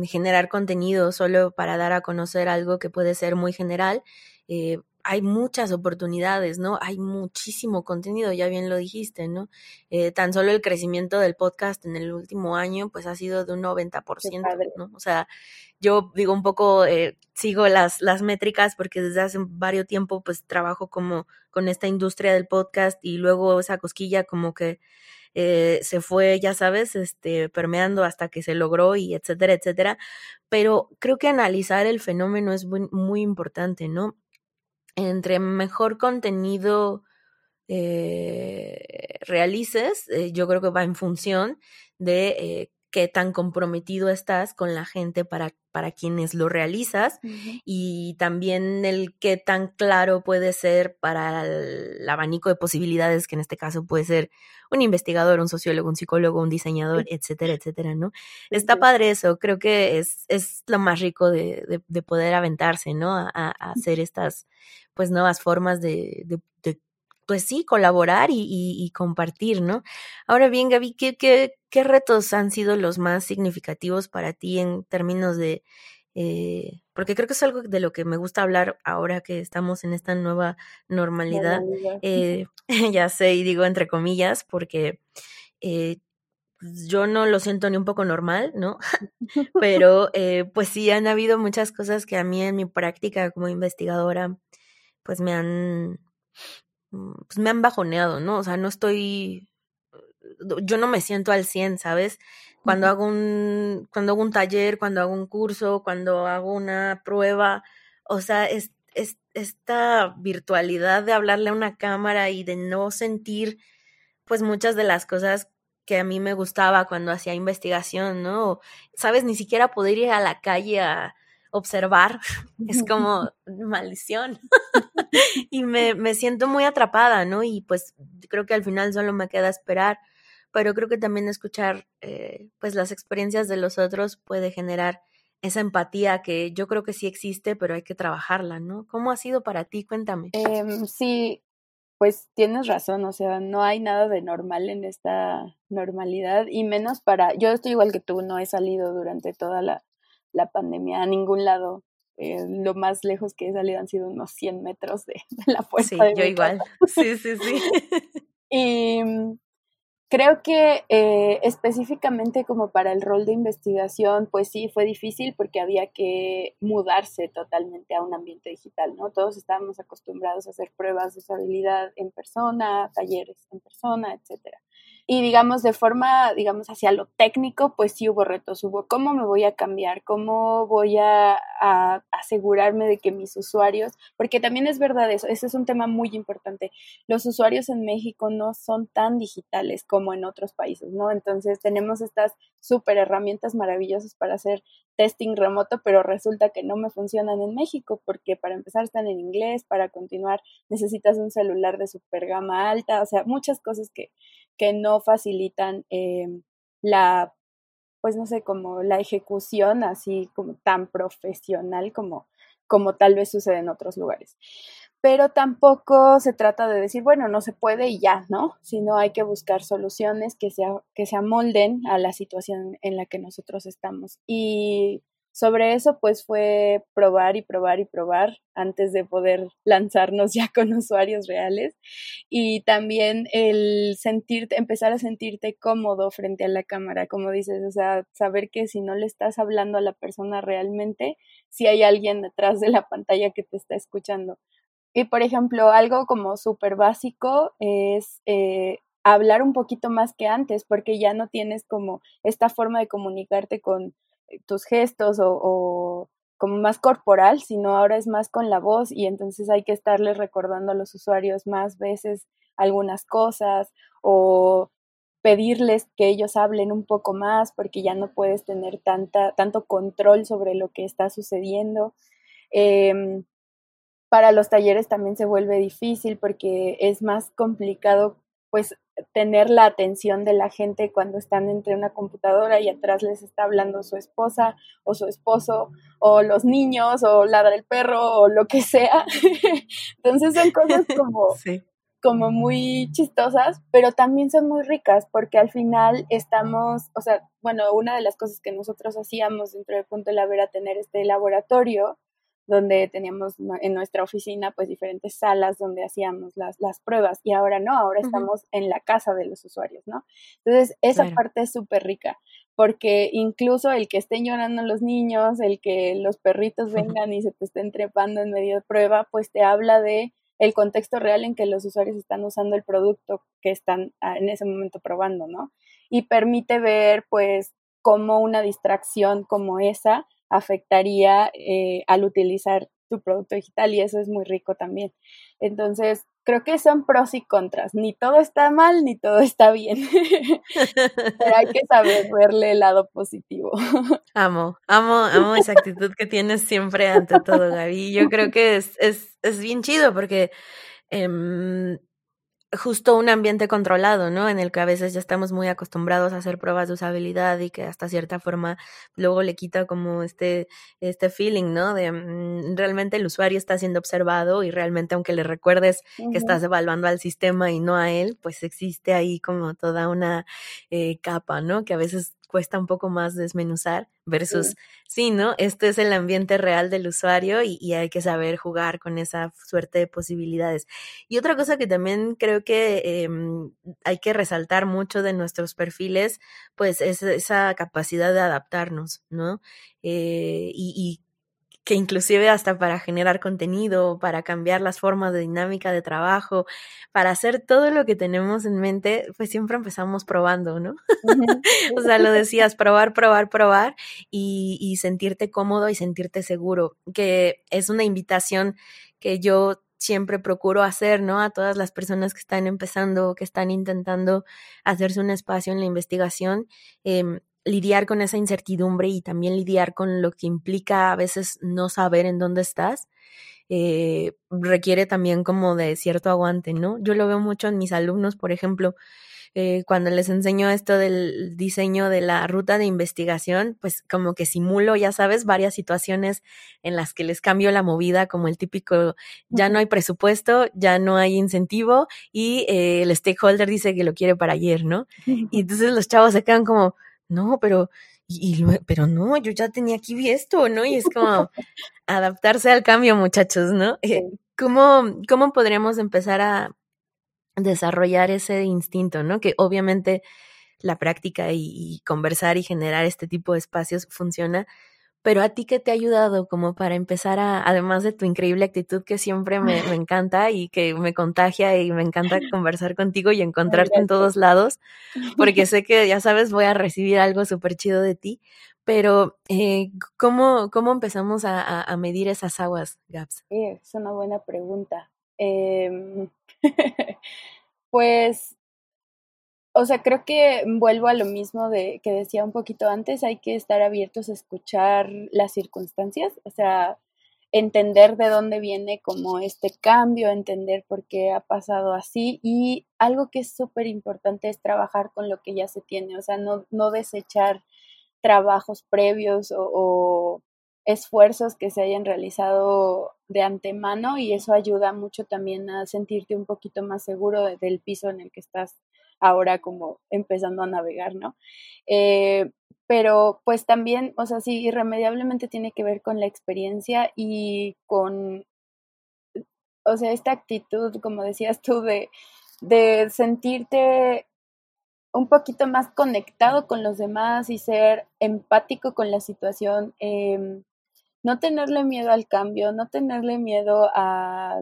generar contenido solo para dar a conocer algo que puede ser muy general, eh, hay muchas oportunidades, ¿no? Hay muchísimo contenido, ya bien lo dijiste, ¿no? Eh, tan solo el crecimiento del podcast en el último año, pues ha sido de un 90%, ¿no? O sea, yo digo un poco, eh, sigo las, las métricas porque desde hace varios tiempo, pues trabajo como con esta industria del podcast y luego esa cosquilla como que eh, se fue, ya sabes, este, permeando hasta que se logró y etcétera, etcétera. Pero creo que analizar el fenómeno es muy, muy importante, ¿no? Entre mejor contenido eh, realices, eh, yo creo que va en función de eh, qué tan comprometido estás con la gente para, para quienes lo realizas y también el qué tan claro puede ser para el, abanico de posibilidades que en este caso puede ser un investigador, un sociólogo, un psicólogo, un diseñador, etcétera, etcétera, ¿no? Está padre eso, creo que es, es lo más rico de, de, poder aventarse, ¿no? A, a, hacer estas pues nuevas formas de, de, pues sí, colaborar y, compartir, ¿no? Ahora bien, Gaby, ¿qué, ¿qué, retos han sido los más significativos para ti en términos de, eh, porque creo que es algo de lo que me gusta hablar ahora que estamos en esta nueva normalidad, eh, ya sé, y digo entre comillas, porque eh, yo no lo siento ni un poco normal, ¿no? Pero pues sí han habido muchas cosas que a mí en mi práctica como investigadora, pues me han pues me han bajoneado, ¿no? O sea, no estoy, yo no me siento al 100, ¿sabes? Cuando hago un, cuando hago un taller, cuando hago un curso, cuando hago una prueba, o sea, es, es, esta virtualidad de hablarle a una cámara y de no sentir, pues muchas de las cosas que a mí me gustaba cuando hacía investigación, ¿no? Sabes, ni siquiera poder ir a la calle a, observar es como maldición. y me, me siento muy atrapada, ¿no? Y pues creo que al final solo me queda esperar, pero creo que también escuchar eh, pues las experiencias de los otros puede generar esa empatía que yo creo que sí existe, pero hay que trabajarla, ¿no? ¿Cómo ha sido para ti? Cuéntame. Em, sí, pues tienes razón, o sea, no hay nada de normal en esta normalidad y menos para, yo estoy igual que tú, no he salido durante toda la, la pandemia a ningún lado. Eh, lo más lejos que he salido han sido unos 100 metros de, la puerta. Sí, yo igual. Sí, sí, sí. y mm, creo que eh, específicamente como para el rol de investigación, pues sí, fue difícil porque había que mudarse totalmente a un ambiente digital, ¿no? Todos estábamos acostumbrados a hacer pruebas de usabilidad en persona, talleres en persona, etcétera. Y digamos, de forma, digamos, hacia lo técnico, pues sí hubo retos, hubo cómo me voy a cambiar, cómo voy a, asegurarme de que mis usuarios, porque también es verdad eso, ese es un tema muy importante, los usuarios en México no son tan digitales como en otros países, ¿no? Entonces tenemos estas súper herramientas maravillosas para hacer testing remoto, pero resulta que no me funcionan en México, porque para empezar están en inglés, para continuar necesitas un celular de super gama alta, o sea, muchas cosas que que no facilitan eh, la, pues no sé, como la ejecución así como tan profesional como, como tal vez sucede en otros lugares. Pero tampoco se trata de decir, bueno, no se puede y ya, ¿no? Sino hay que buscar soluciones que, sea, que se amolden a la situación en la que nosotros estamos. Y sobre eso, pues fue probar y probar y probar antes de poder lanzarnos ya con usuarios reales y también el sentirte, empezar a sentirte cómodo frente a la cámara, como dices, o sea, saber que si no le estás hablando a la persona realmente, si hay alguien detrás de la pantalla que te está escuchando. Y por ejemplo, algo como súper básico es eh, hablar un poquito más que antes, porque ya no tienes como esta forma de comunicarte con tus gestos o, como más corporal, sino ahora es más con la voz y entonces hay que estarles recordando a los usuarios más veces algunas cosas o pedirles que ellos hablen un poco más porque ya no puedes tener tanta, tanto control sobre lo que está sucediendo. Em, para los talleres también se vuelve difícil porque es más complicado pues tener la atención de la gente cuando están entre una computadora y atrás les está hablando su esposa o su esposo o los niños o ladra el perro o lo que sea. Entonces son cosas como, como muy chistosas, pero también son muy ricas porque al final estamos, o sea, bueno, una de las cosas que nosotros hacíamos dentro de Punto de la Vera tener este laboratorio donde teníamos en nuestra oficina pues diferentes salas donde hacíamos las, las pruebas y ahora no, ahora estamos en la casa de los usuarios, ¿no? Entonces, esa parte es súper rica porque incluso el que estén llorando los niños, el que los perritos vengan y se te estén trepando en medio de prueba, pues te habla de el contexto real en que los usuarios están usando el producto que están ah, en ese momento probando, ¿no? Y permite ver pues cómo una distracción como esa afectaría eh, al utilizar tu producto digital y eso es muy rico también. Entonces, creo que son pros y contras. Ni todo está mal, ni todo está bien. Pero hay que saber verle el lado positivo. Amo, amo, amo esa actitud que tienes siempre ante todo, Gaby. Yo creo que es, es, es bien chido porque eh, justo un ambiente controlado, ¿no? En el que a veces ya estamos muy acostumbrados a hacer pruebas de usabilidad y que hasta cierta forma luego le quita como este, este feeling, ¿no? De mm, realmente el usuario está siendo observado y realmente aunque le recuerdes que estás evaluando al sistema y no a él, pues existe ahí como toda una eh, capa, ¿no? Que a veces cuesta un poco más desmenuzar versus, sí. ¿no? Este es el ambiente real del usuario y, hay que saber jugar con esa suerte de posibilidades. Y otra cosa que también creo que em, hay que resaltar mucho de nuestros perfiles, pues es esa capacidad de adaptarnos, ¿no? Eh, y, y que inclusive hasta para generar contenido, para cambiar las formas de dinámica de trabajo, para hacer todo lo que tenemos en mente, pues siempre empezamos probando, ¿no? o sea, lo decías, probar, probar, probar y, y sentirte cómodo y sentirte seguro, que es una invitación que yo siempre procuro hacer, ¿no? A todas las personas que están empezando, que están intentando hacerse un espacio en la investigación, eh, lidiar con esa incertidumbre y también lidiar con lo que implica a veces no saber en dónde estás, eh, requiere también como de cierto aguante, ¿no? Yo lo veo mucho en mis alumnos, por ejemplo, eh, cuando les enseño esto del diseño de la ruta de investigación, pues como que simulo, ya sabes, varias situaciones en las que les cambio la movida, como el típico, ya no hay presupuesto, ya no hay incentivo y eh, el stakeholder dice que lo quiere para ayer, ¿no? Y entonces los chavos se quedan como, no, pero, y, pero no, yo ya tenía aquí esto, ¿no? Y es como adaptarse al cambio, muchachos, ¿no? Eh, ¿Cómo, ¿Cómo podríamos empezar a desarrollar ese instinto, ¿no? Que obviamente la práctica y, conversar y generar este tipo de espacios funciona, pero a ti qué te ha ayudado como para empezar a, además de tu increíble actitud que siempre me, me encanta y que me contagia y me encanta conversar contigo y encontrarte en todos lados, porque sé que ya sabes, voy a recibir algo súper chido de ti, pero eh, ¿cómo, ¿cómo empezamos a, a, medir esas aguas, Gaps? es una buena pregunta. Eh, pues o sea, creo que vuelvo a lo mismo de que decía un poquito antes, hay que estar abiertos a escuchar las circunstancias, o sea, entender de dónde viene como este cambio, entender por qué ha pasado así y algo que es súper importante es trabajar con lo que ya se tiene, o sea, no, no desechar trabajos previos o, o esfuerzos que se hayan realizado de antemano y eso ayuda mucho también a sentirte un poquito más seguro del piso en el que estás ahora como empezando a navegar, ¿no? Eh, pero pues también, o sea, sí, irremediablemente tiene que ver con la experiencia y con, o sea, esta actitud, como decías tú, de, de sentirte un poquito más conectado con los demás y ser empático con la situación, eh, no tenerle miedo al cambio, no tenerle miedo a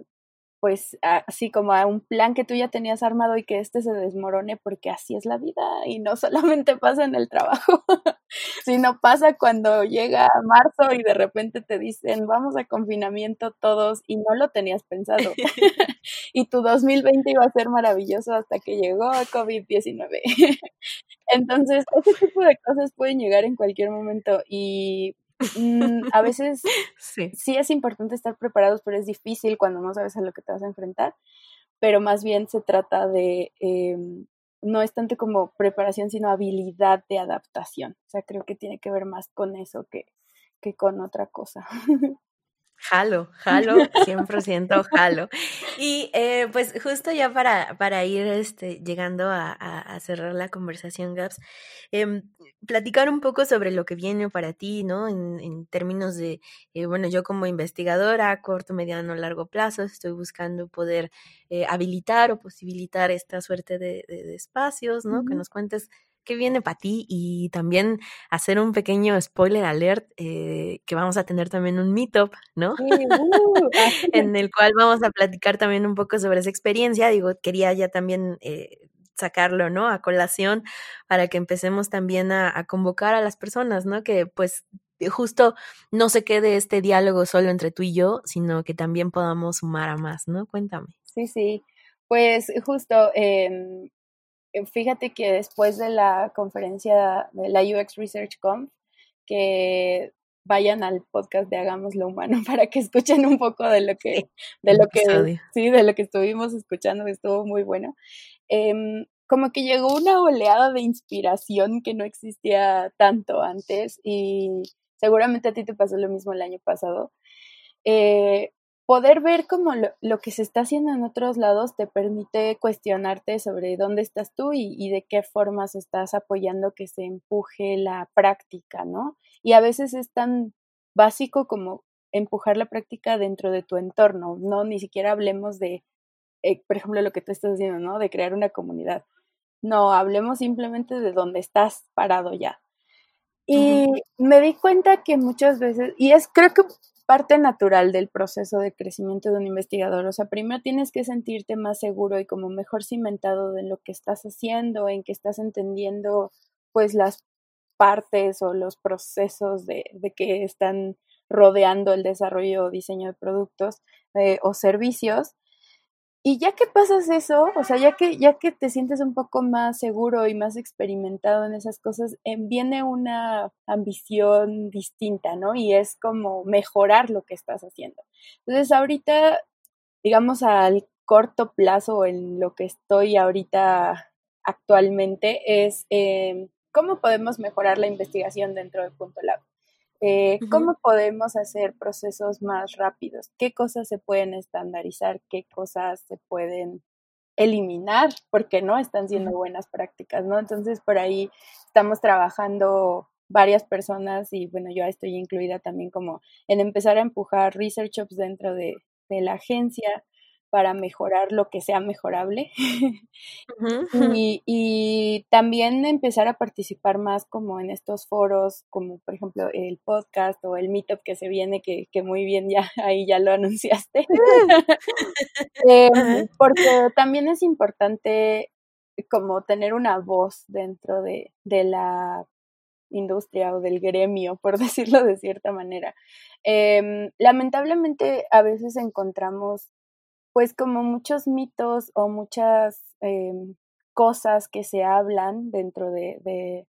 pues así como a un plan que tú ya tenías armado y que este se desmorone porque así es la vida y no solamente pasa en el trabajo, sino pasa cuando llega marzo y de repente te dicen vamos a confinamiento todos y no lo tenías pensado. y tu 2020 iba a ser maravilloso hasta que llegó COVID-19. Entonces, ese tipo de cosas pueden llegar en cualquier momento y Mm, a veces sí. sí. es importante estar preparados, pero es difícil cuando no sabes a lo que te vas a enfrentar. Pero más bien se trata de, em, no es tanto como preparación, sino habilidad de adaptación. O sea, creo que tiene que ver más con eso que, que con otra cosa. Jalo, jalo, 100% jalo. Y eh, pues justo ya para, para ir este, llegando a, a, cerrar la conversación, Gaps, eh, platicar un poco sobre lo que viene para ti, ¿no? En, en términos de, eh, bueno, yo como investigadora a corto, mediano, largo plazo, estoy buscando poder eh, habilitar o posibilitar esta suerte de, de, de espacios, ¿no? Que nos cuentes qué viene para ti y también hacer un pequeño spoiler alert eh, que vamos a tener también un meetup, ¿no? Sí, uh, en el cual vamos a platicar también un poco sobre esa experiencia. Digo, quería ya también eh, sacarlo, ¿no? A colación para que empecemos también a, a convocar a las personas, ¿no? Que pues justo no se quede este diálogo solo entre tú y yo, sino que también podamos sumar a más, ¿no? Cuéntame. Sí, sí. Pues justo, em, fíjate que después de la conferencia de la UX Research Conf, que vayan al podcast de Hagamos lo Humano para que escuchen un poco de lo que, de lo que, sí, de lo que estuvimos escuchando, estuvo muy bueno. Em, como que llegó una oleada de inspiración que no existía tanto antes y seguramente a ti te pasó lo mismo el año pasado. Eh, poder ver como lo, que se está haciendo en otros lados te permite cuestionarte sobre dónde estás tú y, y, de qué formas estás apoyando que se empuje la práctica, ¿no? Y a veces es tan básico como empujar la práctica dentro de tu entorno, no ni siquiera hablemos de, eh, por ejemplo, lo que tú estás haciendo, ¿no? De crear una comunidad. No, hablemos simplemente de dónde estás parado ya. Y me di cuenta que muchas veces, y es creo que parte natural del proceso de crecimiento de un investigador. O sea, primero tienes que sentirte más seguro y como mejor cimentado en lo que estás haciendo, en que estás entendiendo pues las partes o los procesos de, que están rodeando el desarrollo o diseño de productos eh, o servicios. Y ya que pasas eso, o sea, ya que, ya que te sientes un poco más seguro y más experimentado en esas cosas, eh, viene una ambición distinta, ¿no? Y es como mejorar lo que estás haciendo. Entonces, ahorita, digamos, al corto plazo en lo que estoy ahorita actualmente es eh, cómo podemos mejorar la investigación dentro de Punto Lab. Eh, ¿Cómo podemos hacer procesos más rápidos? ¿Qué cosas se pueden estandarizar? ¿Qué cosas se pueden eliminar? Porque no están siendo buenas prácticas, ¿no? Entonces, por ahí estamos trabajando varias personas y bueno, yo estoy incluida también como en empezar a empujar research ops dentro de, de la agencia, para mejorar lo que sea mejorable. Y, también empezar a participar más como en estos foros, como por ejemplo el podcast o el meetup que se viene, que, muy bien ya ahí ya lo anunciaste, em, porque también es importante como tener una voz dentro de, de la industria o del gremio, por decirlo de cierta manera. Em, lamentablemente a veces encontramos pues como muchos mitos o muchas em, cosas que se hablan dentro de, de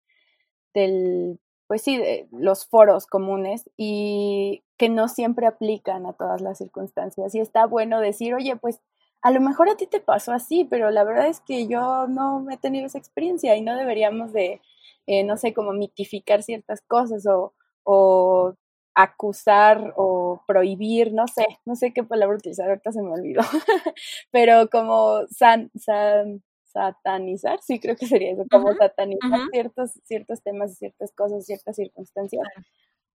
del, pues sí, de los foros comunes y que no siempre aplican a todas las circunstancias. Y está bueno decir, oye, pues a lo mejor a ti te pasó así, pero la verdad es que yo no he tenido esa experiencia y no deberíamos de, eh, no sé, como mitificar ciertas cosas o, o acusar o prohibir, no sé, no sé qué palabra utilizar, ahorita se me olvidó, pero como san, san, satanizar, sí creo que sería eso, como satanizar ciertos, ciertos temas, ciertas cosas, ciertas circunstancias,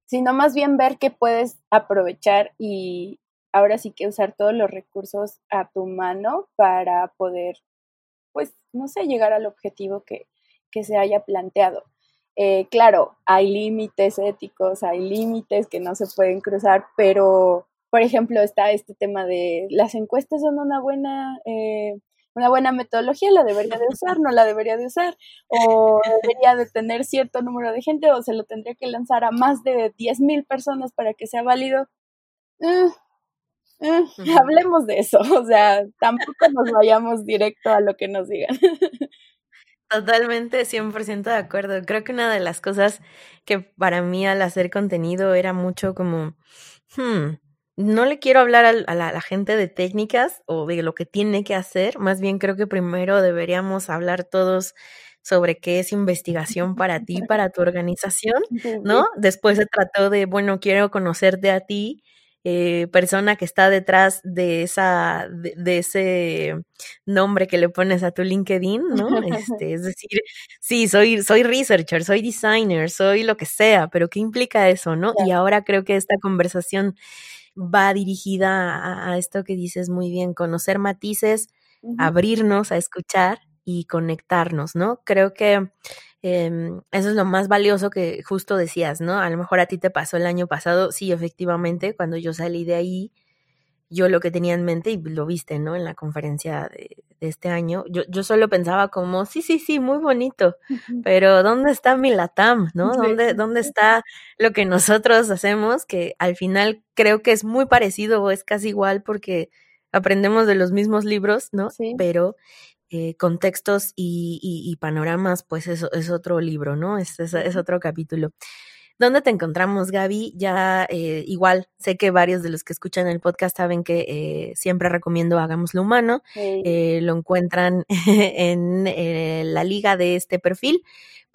sino más bien ver que puedes aprovechar y ahora sí que usar todos los recursos a tu mano para poder, pues, no sé, llegar al objetivo que, que se haya planteado. Eh, claro, hay límites éticos, hay límites que no se pueden cruzar, pero, por ejemplo, está este tema de las encuestas son una buena, eh, una buena metodología, la debería de usar, no la debería de usar, o debería de tener cierto número de gente, o se lo tendría que lanzar a más de 10.000 personas para que sea válido. Eh, hablemos de eso, o sea, tampoco nos vayamos directo a lo que nos digan. Totalmente, 100% de acuerdo. Creo que una de las cosas que para mí al hacer contenido era mucho como, hmm, no le quiero hablar a, la, gente de técnicas o de lo que tiene que hacer, más bien creo que primero deberíamos hablar todos sobre qué es investigación para ti, para tu organización, ¿no? Después se trató de, bueno, quiero conocerte a ti eh, persona que está detrás de esa, de, ese nombre que le pones a tu LinkedIn, ¿no? Este, es decir, sí, soy, soy researcher, soy designer, soy lo que sea, pero ¿qué implica eso, no? Y ahora creo que esta conversación va dirigida a, esto que dices muy bien, conocer matices, abrirnos a escuchar y conectarnos, ¿no? Creo que Em, eso es lo más valioso que justo decías, ¿no? A lo mejor a ti te pasó el año pasado, sí, efectivamente, cuando yo salí de ahí, yo lo que tenía en mente, y lo viste, ¿no? En la conferencia de, este año, yo, yo solo pensaba como, sí, sí, sí, muy bonito, pero ¿dónde está mi LATAM, ¿no? ¿Dónde, ¿Dónde está lo que nosotros hacemos? Que al final creo que es muy parecido o es casi igual porque aprendemos de los mismos libros, ¿no? Pero eh, contextos y, panoramas, pues eso es otro libro, ¿no? Es, es, otro capítulo. ¿Dónde te encontramos, Gaby? Ya eh, igual, sé que varios de los que escuchan el podcast saben que eh, siempre recomiendo Hagámoslo Humano. lo encuentran en la liga de este perfil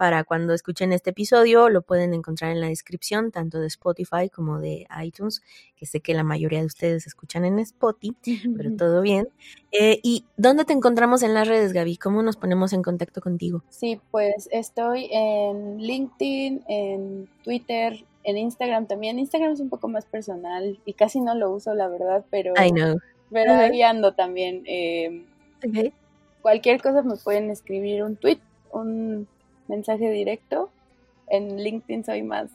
para cuando escuchen este episodio, lo pueden encontrar en la descripción, tanto de Spotify como de iTunes, que sé que la mayoría de ustedes escuchan en Spotify, pero todo bien. Eh, ¿Y dónde te encontramos en las redes, Gaby? ¿Cómo nos ponemos en contacto contigo? Sí, pues estoy en LinkedIn, en Twitter, en Instagram también. Instagram es un poco más personal y casi no lo uso, la verdad, pero, I know. pero ahí ando también. Eh, Cualquier cosa me pueden escribir un tweet, un mensaje directo. En LinkedIn soy más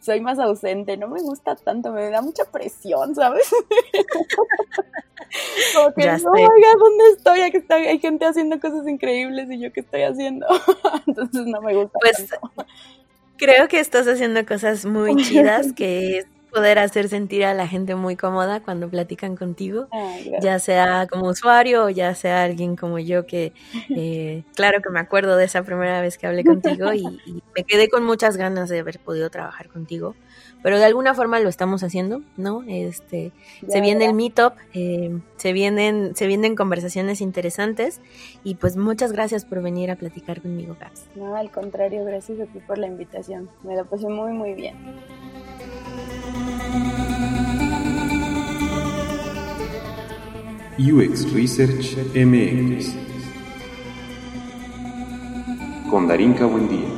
soy más ausente, no me gusta tanto, me da mucha presión, ¿sabes? Como que no, oiga, ¿dónde estoy? Aquí está, hay gente haciendo cosas increíbles y yo qué estoy haciendo. Entonces no me gusta. Pues creo que estás haciendo cosas muy chidas que poder hacer sentir a la gente muy cómoda cuando platican contigo, ya sea como usuario o ya sea alguien como yo que, eh, claro que me acuerdo de esa primera vez que hablé contigo y, me quedé con muchas ganas de haber podido trabajar contigo, pero de alguna forma lo estamos haciendo, ¿no? Este, se viene el meetup, eh, se vienen, se vienen conversaciones interesantes y pues muchas gracias por venir a platicar conmigo, Gabs. No, al contrario, gracias a ti por la invitación, me lo pasé muy muy bien. UX Research MX con Darinka Buendía.